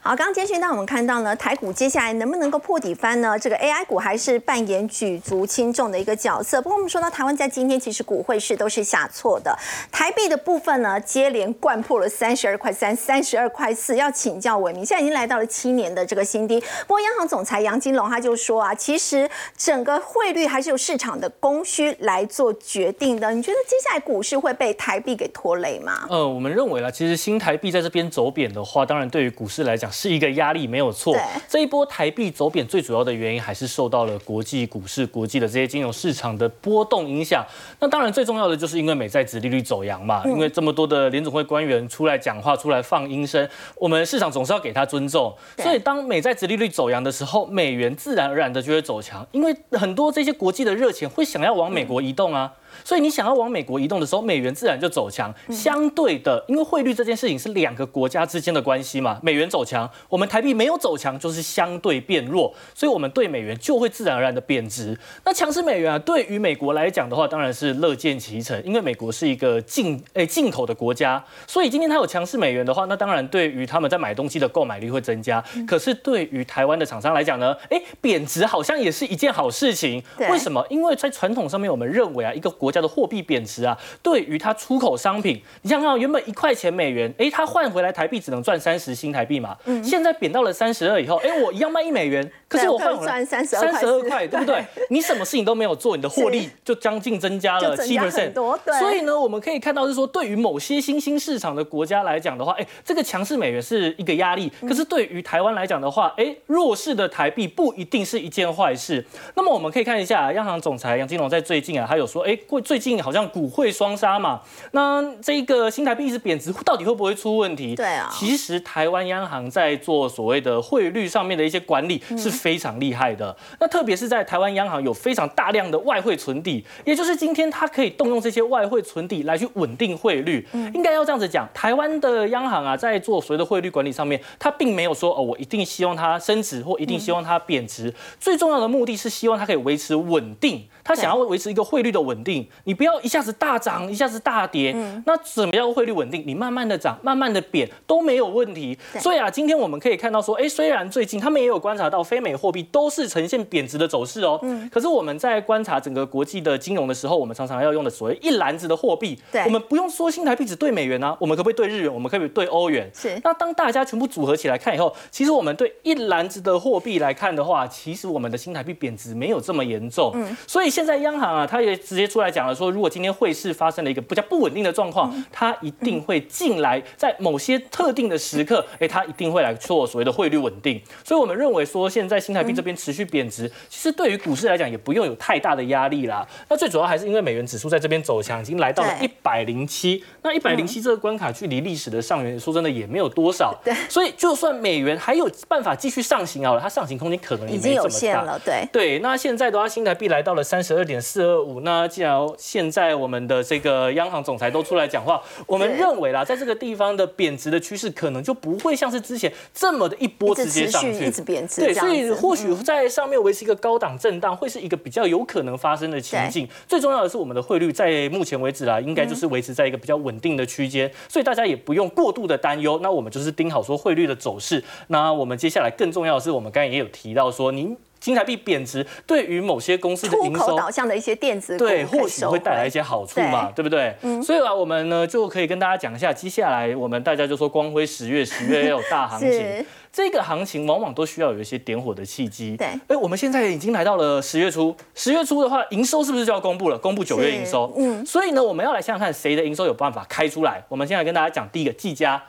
好，刚刚接续到我们看到呢，台股接下来能不能够破底翻呢？这个 AI 股还是扮演举足轻重的一个角色。不过我们说到台湾在今天其实股汇市都是下挫的，台币的部分呢接连灌破了三十二块三、三十二块四，要请教伟明，现在已经来到了七年的这个新低。不过央行总裁杨金龙他就说啊，其实整个汇率还是由市场的供需来做决定的。你觉得接下来股市会被台币给拖累吗？呃，我们认为啦，其实新台币在这边走贬的话，当然对于股市来讲是一个压力，没有错。这一波台币走贬最主要的原因还是受到了国际股市、国际的这些金融市场的波动影响。那当然最重要的就是因为美债值利率走扬嘛，因为这么多的联总会官员出来讲话、出来放音声，我们市场总是要给他尊重。所以当美债值利率走扬的时候，美元自然而然的就会走强，因为很多这些国际的热钱会想要往美国移动啊。所以你想要往美国移动的时候，美元自然就走强。相对的，因为汇率这件事情是两个国家之间的关系嘛，美元走强，我们台币没有走强，就是相对变弱，所以我们对美元就会自然而然的贬值。那强势美元啊，对于美国来讲的话，当然是乐见其成，因为美国是一个进诶进口的国家，所以今天它有强势美元的话，那当然对于他们在买东西的购买力会增加。可是对于台湾的厂商来讲呢，诶，贬值好像也是一件好事情。为什么？因为在传统上面，我们认为啊，一个国家的货币贬值啊，对于它出口商品，你想想，原本一块钱美元，哎，它换回来台币只能赚三十新台币嘛，嗯，现在贬到了三十二以后，哎，我一样卖一美元，可是我换回来三十二块，对不对？<laughs> 你什么事情都没有做，你的获利就将近增加了七 percent，所以呢，我们可以看到是说，对于某些新兴市场的国家来讲的话，哎，这个强势美元是一个压力，可是对于台湾来讲的话，哎，弱势的台币不一定是一件坏事。那么我们可以看一下，央行总裁杨金龙在最近啊，他有说，哎，会最近好像股汇双杀嘛，那这个新台币一直贬值，到底会不会出问题？对啊，其实台湾央行在做所谓的汇率上面的一些管理是非常厉害的。那特别是在台湾央行有非常大量的外汇存底，也就是今天它可以动用这些外汇存底来去稳定汇率。应该要这样子讲，台湾的央行啊，在做所谓的汇率管理上面，它并没有说哦，我一定希望它升值或一定希望它贬值。最重要的目的是希望它可以维持稳定。它想要维持一个汇率的稳定，你不要一下子大涨，一下子大跌。那怎么样汇率稳定？你慢慢的涨，慢慢的贬都没有问题。所以啊，今天我们可以看到说，哎，虽然最近他们也有观察到非美货币都是呈现贬值的走势哦。嗯。可是我们在观察整个国际的金融的时候，我们常常要用的所谓一篮子的货币。对。我们不用说新台币只对美元啊，我们可不可以对日元？我们可不可以对欧元？是。那当大家全部组合起来看以后，其实我们对一篮子的货币来看的话，其实我们的新台币贬值没有这么严重。嗯。所以现在央行啊。他也直接出来讲了，说如果今天汇市发生了一个比较不稳定的状况，他一定会进来，在某些特定的时刻，哎，他一定会来做所谓的汇率稳定。所以我们认为说，现在新台币这边持续贬值，其实对于股市来讲也不用有太大的压力啦。那最主要还是因为美元指数在这边走强，已经来到了一百零七。那一百零七这个关卡距离历史的上缘，说真的也没有多少。对。所以就算美元还有办法继续上行啊，它上行空间可能已经有限了。对。对。那现在的话，新台币来到了三十二点四二。五那既然现在我们的这个央行总裁都出来讲话，我们认为啦，在这个地方的贬值的趋势可能就不会像是之前这么的一波直接上去，一直贬值。对，所以或许在上面维持一个高档震荡，会是一个比较有可能发生的情境。最重要的是，我们的汇率在目前为止啦，应该就是维持在一个比较稳定的区间，所以大家也不用过度的担忧。那我们就是盯好说汇率的走势。那我们接下来更重要的是，我们刚才也有提到说，您。新台币贬值对于某些公司的营收导向的一些电子对，或许会带来一些好处嘛，对不对？所以啊，我们呢就可以跟大家讲一下，接下来我们大家就说光辉十月，十月要有大行情。这个行情往往都需要有一些点火的契机。对，哎，我们现在已经来到了十月初，十月初的话，营收是不是就要公布了？公布九月营收。嗯，所以呢，我们要来想想看，谁的营收有办法开出来？我们现在跟大家讲第一个技嘉。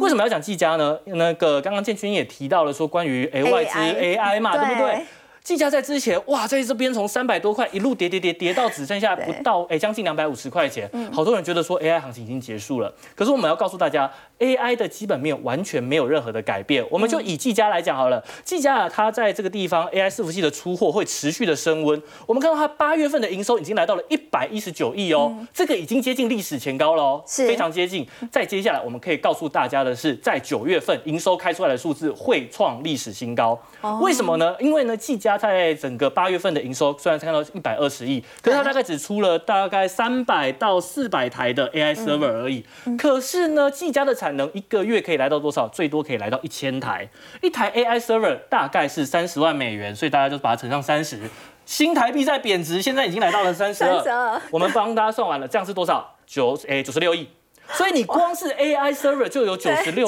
为什么要讲技嘉呢？那个刚刚建军也提到了说，关于哎外资 AI 嘛，对不对？计价在之前，哇，在这边从三百多块一路跌跌跌跌到只剩下不到哎将近两百五十块钱，好多人觉得说 AI 行情已经结束了。可是我们要告诉大家，AI 的基本面完全没有任何的改变。我们就以技嘉来讲好了，技嘉啊，它在这个地方 AI 伺服器的出货会持续的升温。我们看到它八月份的营收已经来到了一百一十九亿哦，这个已经接近历史前高了哦，非常接近。再接下来我们可以告诉大家的是，在九月份营收开出来的数字会创历史新高。为什么呢？因为呢，技嘉在整个八月份的营收虽然看到一百二十亿，可是它大概只出了大概三百到四百台的 AI server 而已。可是呢，技嘉的产能一个月可以来到多少？最多可以来到一千台。一台 AI server 大概是三十万美元，所以大家就把它乘上三十。新台币在贬值，现在已经来到了三十二。我们帮大家算完了，这样是多少？九诶九十六亿。所以你光是 AI server 就有九十六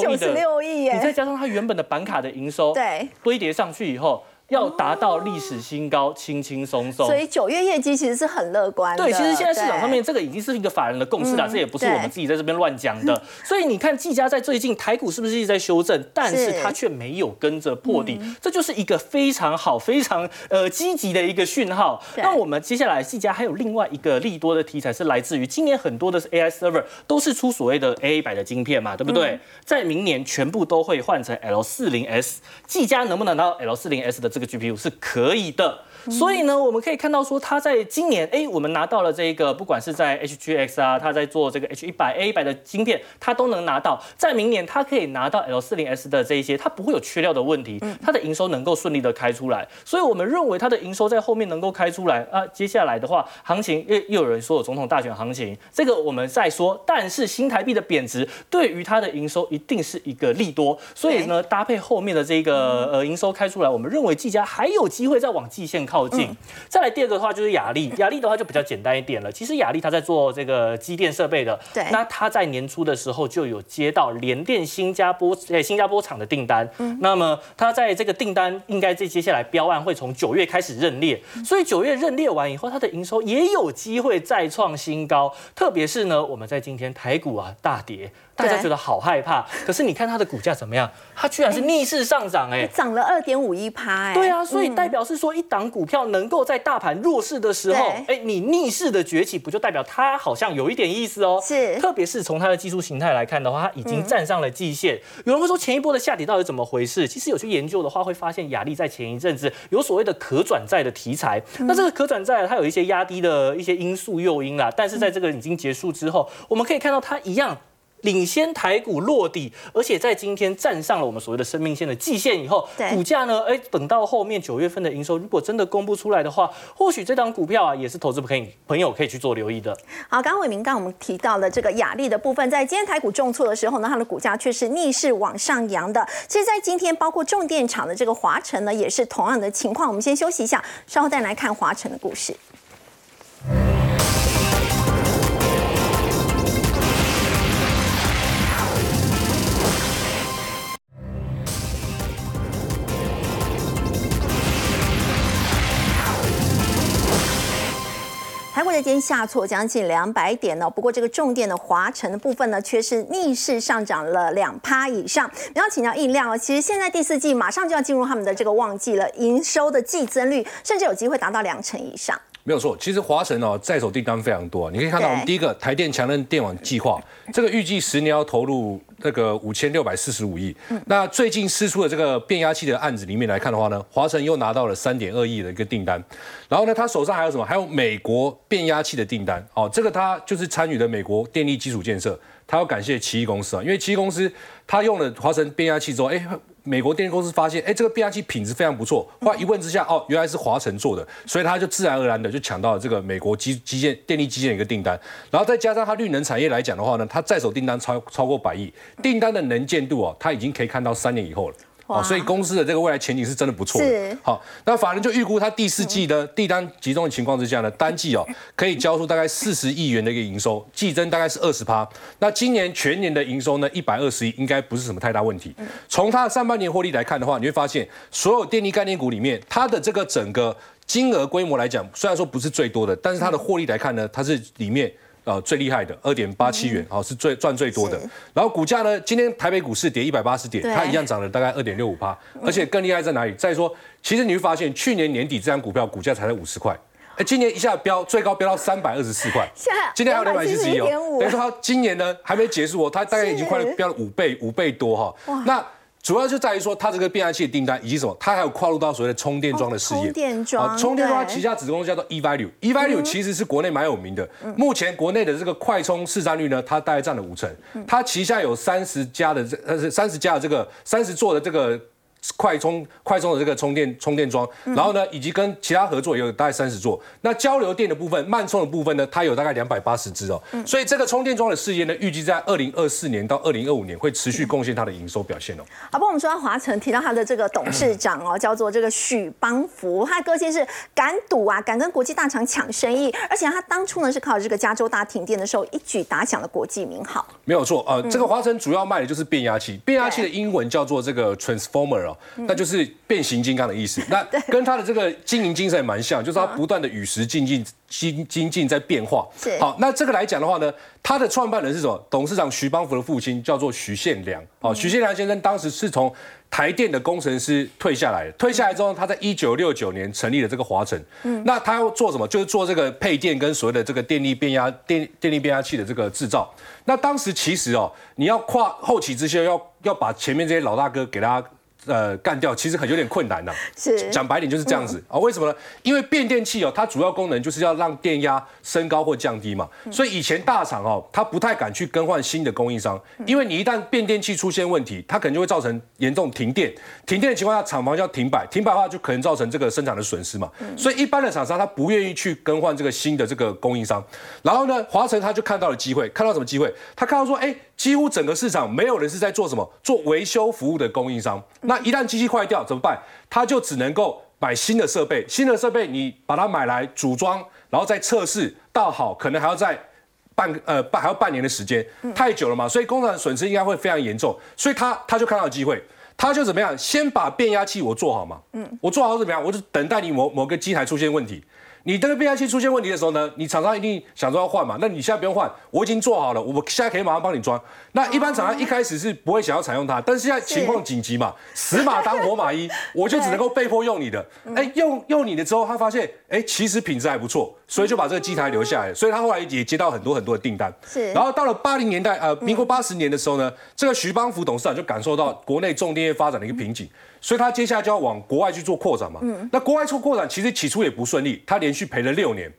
亿的，你再加上它原本的板卡的营收，对，堆叠上去以后。要达到历史新高，轻轻松松。所以九月业绩其实是很乐观。对，其实现在市场上面这个已经是一个法人的共识了，这也不是我们自己在这边乱讲的。<laughs> 所以你看，技嘉在最近台股是不是一直在修正？但是它却没有跟着破底，这就是一个非常好、非常呃积极的一个讯号。那我们接下来技嘉还有另外一个利多的题材，是来自于今年很多的 AI server 都是出所谓的 A 百的晶片嘛，对不对？在明年全部都会换成 L 四零 S，技嘉能不能拿到 L 四零 S 的？这个 GPU 是可以的。所以呢，我们可以看到说，它在今年，哎，我们拿到了这个，不管是在 HGX 啊，它在做这个 H 一百 A 一百的晶片，它都能拿到。在明年，它可以拿到 L 四零 S 的这一些，它不会有缺料的问题，它的营收能够顺利的开出来。所以我们认为它的营收在后面能够开出来啊。接下来的话，行情又又有人说有总统大选行情，这个我们再说。但是新台币的贬值对于它的营收一定是一个利多。所以呢，搭配后面的这个呃营收开出来，我们认为技嘉还有机会再往季线靠。靠近，再来第二个的话就是雅力，<laughs> 雅力的话就比较简单一点了。其实雅力它在做这个机电设备的，对，那它在年初的时候就有接到联电新加坡诶新加坡厂的订单，嗯，那么它在这个订单应该这接下来标案会从九月开始认列，所以九月认列完以后，它的营收也有机会再创新高。特别是呢，我们在今天台股啊大跌。大家觉得好害怕，可是你看它的股价怎么样？它居然是逆势上涨，哎，涨了二点五一趴，哎，对啊，所以代表是说，一档股票能够在大盘弱势的时候，哎，你逆势的崛起，不就代表它好像有一点意思哦？是，特别是从它的技术形态来看的话，它已经站上了季线。有人会说，前一波的下跌到底怎么回事？其实有去研究的话，会发现雅丽在前一阵子有所谓的可转债的题材。那这个可转债它有一些压低的一些因素诱因啦，但是在这个已经结束之后，我们可以看到它一样。领先台股落底，而且在今天站上了我们所谓的生命线的季线以后，股价呢，哎，等到后面九月份的营收如果真的公布出来的话，或许这档股票啊，也是投资可以朋友可以去做留意的。好，刚刚伟明刚我们提到了这个雅丽的部分，在今天台股重挫的时候呢，它的股价却是逆势往上扬的。其实，在今天包括重电厂的这个华晨呢，也是同样的情况。我们先休息一下，稍后再来看华晨的故事。台股的今天下挫将近两百点呢，不过这个重电的华晨的部分呢，却是逆势上涨了两趴以上。然后请教印料，其实现在第四季马上就要进入他们的这个旺季了，营收的季增率甚至有机会达到两成以上。没有错，其实华晨哦在手订单非常多，你可以看到我们第一个台电强韧电网计划，这个预计十年要投入那个五千六百四十五亿。那最近释出的这个变压器的案子里面来看的话呢，华晨又拿到了三点二亿的一个订单。然后呢，他手上还有什么？还有美国变压器的订单。哦，这个他就是参与了美国电力基础建设，他要感谢奇异公司啊，因为奇异公司他用了华晨变压器之后，哎。美国电力公司发现，哎，这个变压器品质非常不错。后来一问之下，哦，原来是华晨做的，所以他就自然而然的就抢到了这个美国基基建电力基建一个订单。然后再加上它绿能产业来讲的话呢，它在手订单超超过百亿，订单的能见度啊，它已经可以看到三年以后了。哦，所以公司的这个未来前景是真的不错的。好，那法人就预估它第四季的订单集中的情况之下呢，单季哦可以交出大概四十亿元的一个营收，季增大概是二十趴。那今年全年的营收呢，一百二十亿应该不是什么太大问题。从它的上半年获利来看的话，你会发现所有电力概念股里面，它的这个整个金额规模来讲，虽然说不是最多的，但是它的获利来看呢，它是里面。呃，最厉害的二点八七元，好是最赚最多的。然后股价呢，今天台北股市跌一百八十点，它一样涨了大概二点六五八，而且更厉害在哪里？再说，其实你会发现，去年年底这张股票股价才在五十块，哎，今年一下飙最高飙到三百二十四块，今天还有两百七十一哦。等于说它今年呢还没结束哦，它大概已经快飙了五倍五倍多哈。那主要就在于说，它这个变压器的订单以及什么，它还有跨入到所谓的充电桩的事业。充电桩，充电桩旗下子公司叫做 eValue，eValue 其实是国内蛮有名的。目前国内的这个快充市占率呢，它大概占了五成。它旗下有三十家的这呃三十家的这个三十座的这个。快充快充的这个充电充电桩，然后呢，以及跟其他合作也有大概三十座。那交流电的部分，慢充的部分呢，它有大概两百八十支哦。所以这个充电桩的事业呢，预计在二零二四年到二零二五年会持续贡献它的营收表现哦。好，不，我们说到华晨，提到他的这个董事长哦，叫做这个许邦福，他的个性是敢赌啊，敢跟国际大厂抢生意，而且他当初呢是靠这个加州大停电的时候一举打响了国际名号。没有错，呃，这个华晨主要卖的就是变压器，变压器的英文叫做这个 transformer 哦。那就是变形金刚的意思，那 <laughs> 跟他的这个经营精神也蛮像，就是他不断的与时进进、精精进在变化。好，那这个来讲的话呢，他的创办人是什么？董事长徐邦福的父亲叫做徐宪良。哦，徐宪良先生当时是从台电的工程师退下来，退下来之后，他在一九六九年成立了这个华晨。嗯，那他要做什么？就是做这个配电跟所谓的这个电力变压电电力变压器的这个制造。那当时其实哦，你要跨后起之秀，要要把前面这些老大哥给他。呃，干掉其实很有点困难的。是讲白点就是这样子啊？为什么呢？因为变电器哦，它主要功能就是要让电压升高或降低嘛。所以以前大厂哦，它不太敢去更换新的供应商，因为你一旦变电器出现问题，它可能就会造成严重停电。停电的情况下，厂房就要停摆，停摆的话就可能造成这个生产的损失嘛。所以一般的厂商他不愿意去更换这个新的这个供应商。然后呢，华晨他就看到了机会，看到什么机会？他看到说，哎。几乎整个市场没有人是在做什么做维修服务的供应商。那那一旦机器坏掉怎么办？他就只能够买新的设备。新的设备你把它买来组装，然后再测试到好，可能还要再半呃半还要半年的时间，太久了嘛。所以工厂损失应该会非常严重。所以他他就看到机会，他就怎么样？先把变压器我做好嘛。嗯，我做好怎么样？我就等待你某某个机台出现问题。你这个变压器出现问题的时候呢，你厂商一定想说要换嘛，那你现在不用换，我已经做好了，我现在可以马上帮你装。那一般厂商一开始是不会想要采用它，但是现在情况紧急嘛，死马当活马医，我就只能够被迫用你的。哎，用用你的之后，他发现哎，其实品质还不错，所以就把这个机台留下来。所以他后来也接到很多很多的订单。是。然后到了八零年代，呃，民国八十年的时候呢，这个徐邦福董事长就感受到国内重电业发展的一个瓶颈。所以他接下来就要往国外去做扩展嘛。嗯。那国外做扩展其实起初也不顺利，他连续赔了六年，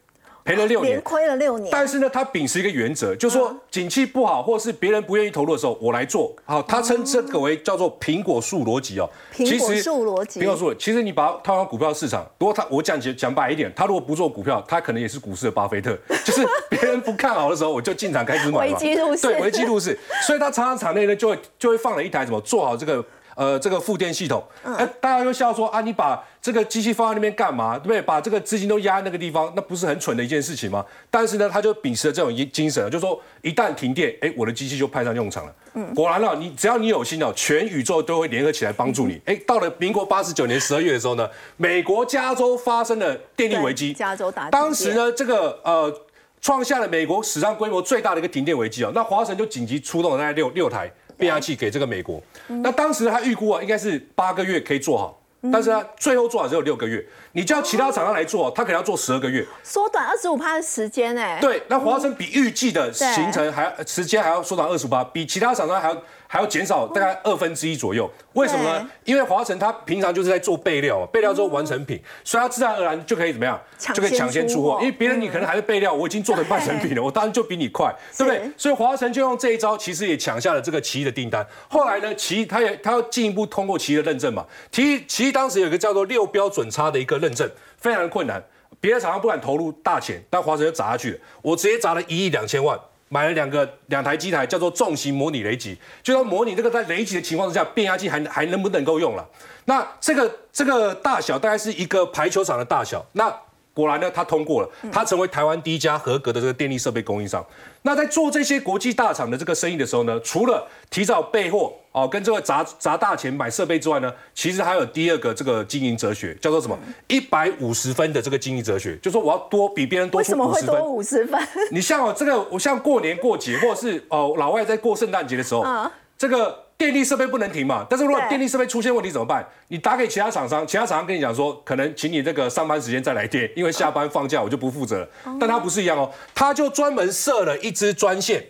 赔了六年，连亏了六年。但是呢，他秉持一个原则，就是说景气不好，或者是别人不愿意投入的时候，我来做。好，他称这个为叫做苹果树逻辑哦。苹果树逻辑。苹果树，其实你把它套用股票市场，如果他我讲讲白一点，他如果不做股票，他可能也是股市的巴菲特，<laughs> 就是别人不看好的时候，我就进场开始买嘛。危机入市。对，危机入市。所以他常常场内呢就会就会放了一台什么做好这个。呃，这个负电系统，哎，大家又笑说啊，你把这个机器放在那边干嘛？对不对？把这个资金都压在那个地方，那不是很蠢的一件事情吗？但是呢，他就秉持了这种精精神，就说一旦停电，哎，我的机器就派上用场了。嗯，果然了，你只要你有心哦，全宇宙都会联合起来帮助你。哎，到了民国八十九年十二月的时候呢，美国加州发生了电力危机，加州打当时呢，这个呃，创下了美国史上规模最大的一个停电危机哦。那华晨就紧急出动了大概六六台。变压器给这个美国，那当时他预估啊，应该是八个月可以做好，但是呢，最后做好只有六个月。你叫其他厂商来做，他可能要做十二个月，缩短二十五趴的时间哎。对，那华晨比预计的行程还时间还要缩短二十五趴，比其他厂商还要。还要减少大概二分之一左右，为什么呢？因为华晨它平常就是在做备料，备料之后完成品，所以它自然而然就可以怎么样，就可以抢先出货。因为别人你可能还在备料，我已经做成半成品了，我当然就比你快，对不对？所以华晨就用这一招，其实也抢下了这个奇异的订单。后来呢，奇异它也它要进一步通过奇异的认证嘛。奇异奇异当时有一个叫做六标准差的一个认证，非常的困难，别的厂商不敢投入大钱，但华晨就砸下去了，我直接砸了一亿两千万。买了两个两台机台，叫做重型模拟雷击，就要模拟这个在雷击的情况之下，变压器还还能不能够用了？那这个这个大小大概是一个排球场的大小。那果然呢，他通过了，他成为台湾第一家合格的这个电力设备供应商。那在做这些国际大厂的这个生意的时候呢，除了提早备货哦，跟这个砸砸大钱买设备之外呢，其实还有第二个这个经营哲学，叫做什么？一百五十分的这个经营哲学，就说我要多比别人多出五十分。为什么会多五十分？你像哦，这个我像过年过节，或者是哦老外在过圣诞节的时候，这个。电力设备不能停嘛？但是如果电力设备出现问题怎么办？你打给其他厂商，其他厂商跟你讲说，可能请你这个上班时间再来电，因为下班放假我就不负责了。但他不是一样哦，他就专门设了一支专线，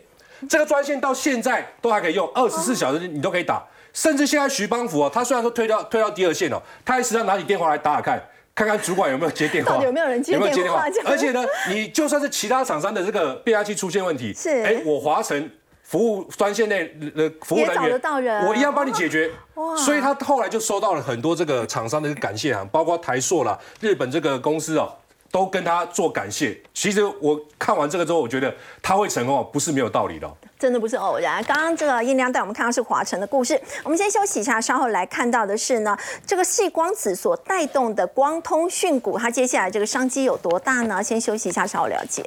这个专线到现在都还可以用，二十四小时你都可以打。甚至现在徐邦福啊，他虽然说推到推到第二线哦，他还是要拿起电话来打打看，看看主管有没有接电话，有没有人接电话？而且呢，你就算是其他厂商的这个变压器出现问题，是哎，我华晨。服务专线内的服务人员，我一样帮你解决。所以他后来就收到了很多这个厂商的感谢函，包括台硕啦、日本这个公司哦，都跟他做感谢。其实我看完这个之后，我觉得他会成功哦，不是没有道理的。真的不是偶然。刚刚这个印亮带我们看到是华晨的故事，我们先休息一下，稍后来看到的是呢，这个细光子所带动的光通讯股，它接下来这个商机有多大呢？先休息一下，稍后了解。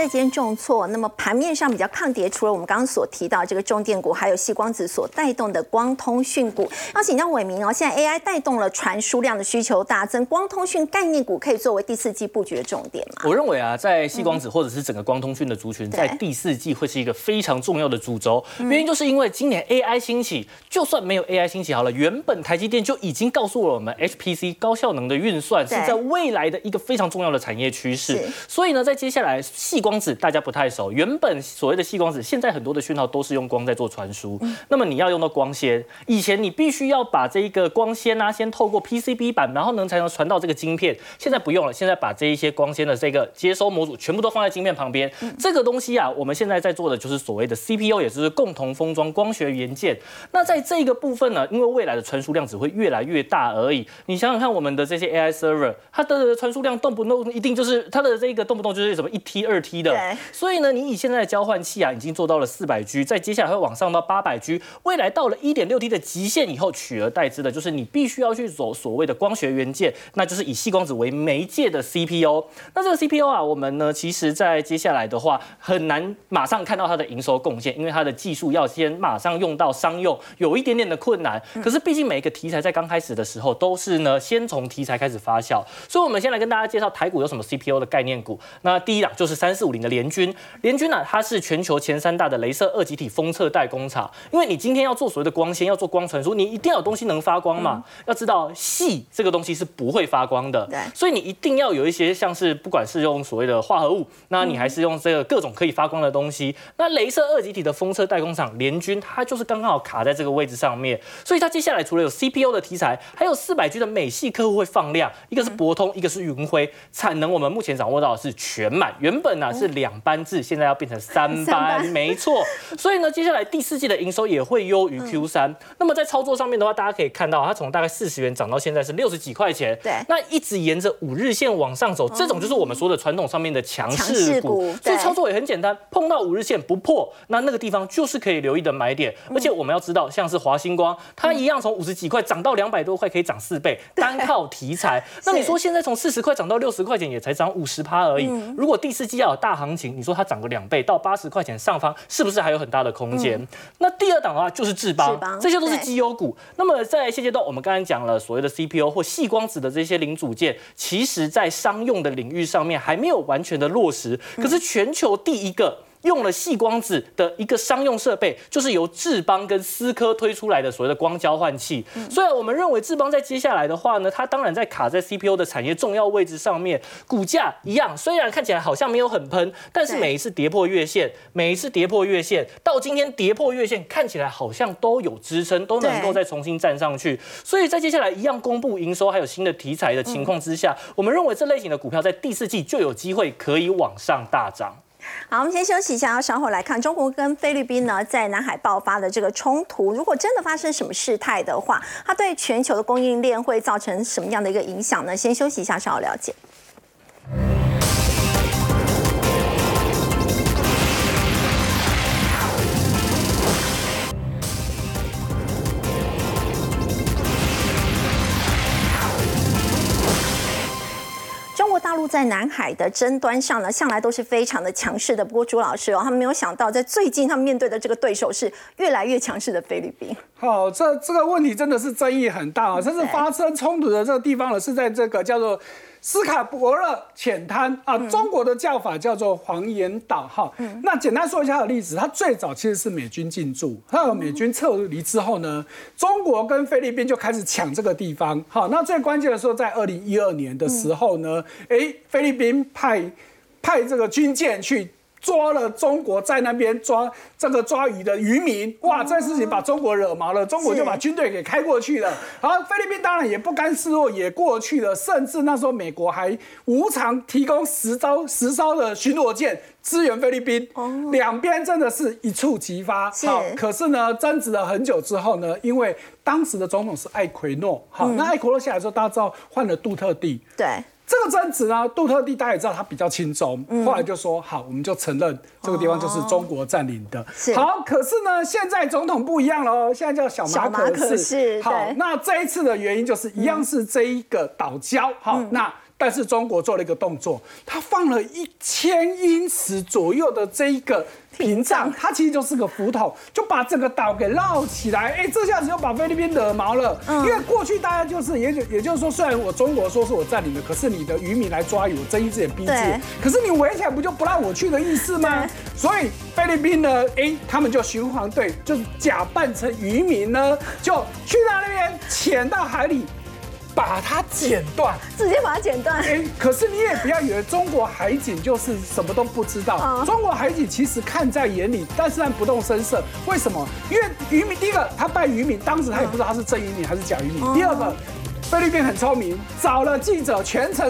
在今天重挫，那么盘面上比较抗跌，除了我们刚刚所提到这个重电股，还有细光子所带动的光通讯股。要请教伟明哦，现在 AI 带动了传输量的需求大增，光通讯概念股可以作为第四季布局的重点吗？我认为啊，在细光子或者是整个光通讯的族群，在第四季会是一个非常重要的主轴。原因就是因为今年 AI 兴起，就算没有 AI 兴起好了，原本台积电就已经告诉了我们，HPC 高效能的运算是在未来的一个非常重要的产业趋势。所以呢，在接下来细光。光子大家不太熟，原本所谓的细光子，现在很多的讯号都是用光在做传输。那么你要用到光纤，以前你必须要把这一个光纤啊，先透过 PCB 板，然后能才能传到这个晶片。现在不用了，现在把这一些光纤的这个接收模组全部都放在晶片旁边。这个东西啊，我们现在在做的就是所谓的 CPU，也就是共同封装光学元件。那在这个部分呢，因为未来的传输量只会越来越大而已。你想想看，我们的这些 AI server，它的传输量动不动一定就是它的这个动不动就是什么一 T 二 T。低的。所以呢，你以现在的交换器啊，已经做到了四百 G，在接下来会往上到八百 G，未来到了一点六 T 的极限以后，取而代之的就是你必须要去走所谓的光学元件，那就是以细光子为媒介的 CPU。那这个 CPU 啊，我们呢，其实在接下来的话，很难马上看到它的营收贡献，因为它的技术要先马上用到商用，有一点点的困难。可是毕竟每一个题材在刚开始的时候，都是呢先从题材开始发酵。所以，我们先来跟大家介绍台股有什么 CPU 的概念股。那第一档就是三四五零的联军，联军呢，它是全球前三大的镭射二极体封测代工厂。因为你今天要做所谓的光纤，要做光传输，你一定要有东西能发光嘛。要知道，细这个东西是不会发光的，所以你一定要有一些像是不管是用所谓的化合物，那你还是用这个各种可以发光的东西。那镭射二极体的封测代工厂联军，它就是刚刚好卡在这个位置上面。所以它接下来除了有 CPU 的题材，还有四百 G 的美系客户会放量，一个是博通，一个是云辉。产能我们目前掌握到的是全满，原本呢是两班制，现在要变成三班，<laughs> 没错。所以呢，接下来第四季的营收也会优于 Q 三。那么在操作上面的话，大家可以看到，它从大概四十元涨到现在是六十几块钱，对，那一直沿着五日线往上走，这种就是我们说的传统上面的强势股。所以操作也很简单，碰到五日线不破，那那个地方就是可以留意的买点。而且我们要知道，像是华星光，它一样从五十几块涨到两百多块，可以涨四倍，单靠题材。<laughs> 那你说现在从四十块涨到六十块钱，也才涨五十趴而已。如果第四季要有大行情，你说它涨个两倍到八十块钱上方，是不是还有很大的空间？那第二档的话就是智邦，这些都是绩优股。那么在现阶段，我们刚才讲了所谓的 CPU 或细光子的这些零组件，其实在商用的领域上面还没有完全的落实。可是全球第一个。用了细光子的一个商用设备，就是由智邦跟思科推出来的所谓的光交换器。所以我们认为智邦在接下来的话呢，它当然在卡在 CPU 的产业重要位置上面，股价一样，虽然看起来好像没有很喷，但是每一次跌破月线，每一次跌破月线，到今天跌破月线，看起来好像都有支撑，都能够再重新站上去。所以在接下来一样公布营收还有新的题材的情况之下，我们认为这类型的股票在第四季就有机会可以往上大涨。好，我们先休息一下，稍后来看中国跟菲律宾呢在南海爆发的这个冲突。如果真的发生什么事态的话，它对全球的供应链会造成什么样的一个影响呢？先休息一下，稍后了解。大陆在南海的争端上呢，向来都是非常的强势的。不过朱老师哦，他们没有想到，在最近他们面对的这个对手是越来越强势的菲律宾。好，这这个问题真的是争议很大啊！甚至发生冲突的这个地方呢，是在这个叫做。斯卡伯勒浅滩啊，中国的叫法叫做黄岩岛哈。那简单说一下它的例子，它最早其实是美军进驻，还有美军撤离之后呢，中国跟菲律宾就开始抢这个地方。好，那最关键的时候，在二零一二年的时候呢，哎，菲律宾派派这个军舰去。抓了中国在那边抓这个抓鱼的渔民，哇，这事情把中国惹毛了，中国就把军队给开过去了。然后菲律宾当然也不甘示弱，也过去了，甚至那时候美国还无偿提供十艘十艘的巡逻舰支援菲律宾。两边真的是一触即发。好，可是呢，争执了很久之后呢，因为当时的总统是艾奎诺，好，那艾奎诺下来之后，大家知道换了杜特地。对。这个争执呢，杜特地大家也知道他比较轻松，后来就说好，我们就承认这个地方就是中国占领的。好，可是呢，现在总统不一样了哦，现在叫小马可是。好，那这一次的原因就是一样是这一个岛礁。好，那但是中国做了一个动作，他放了一千英尺左右的这一个。屏障，它其实就是个浮筒，就把整个岛给绕起来。哎，这下子又把菲律宾惹毛了。因为过去大家就是，也就也就是说，虽然我中国说是我占领的，可是你的渔民来抓鱼，我睁一只眼闭一只眼。可是你围起来不就不让我去的意思吗？所以菲律宾呢，哎，他们就巡防队就是假扮成渔民呢，就去到那边潜到海里。把它剪断，直接把它剪断。哎，可是你也不要以为中国海警就是什么都不知道。中国海警其实看在眼里，但是不动声色。为什么？因为渔民，第一个他拜渔民，当时他也不知道他是真渔民还是假渔民。第二个，菲律宾很聪明，找了记者全程。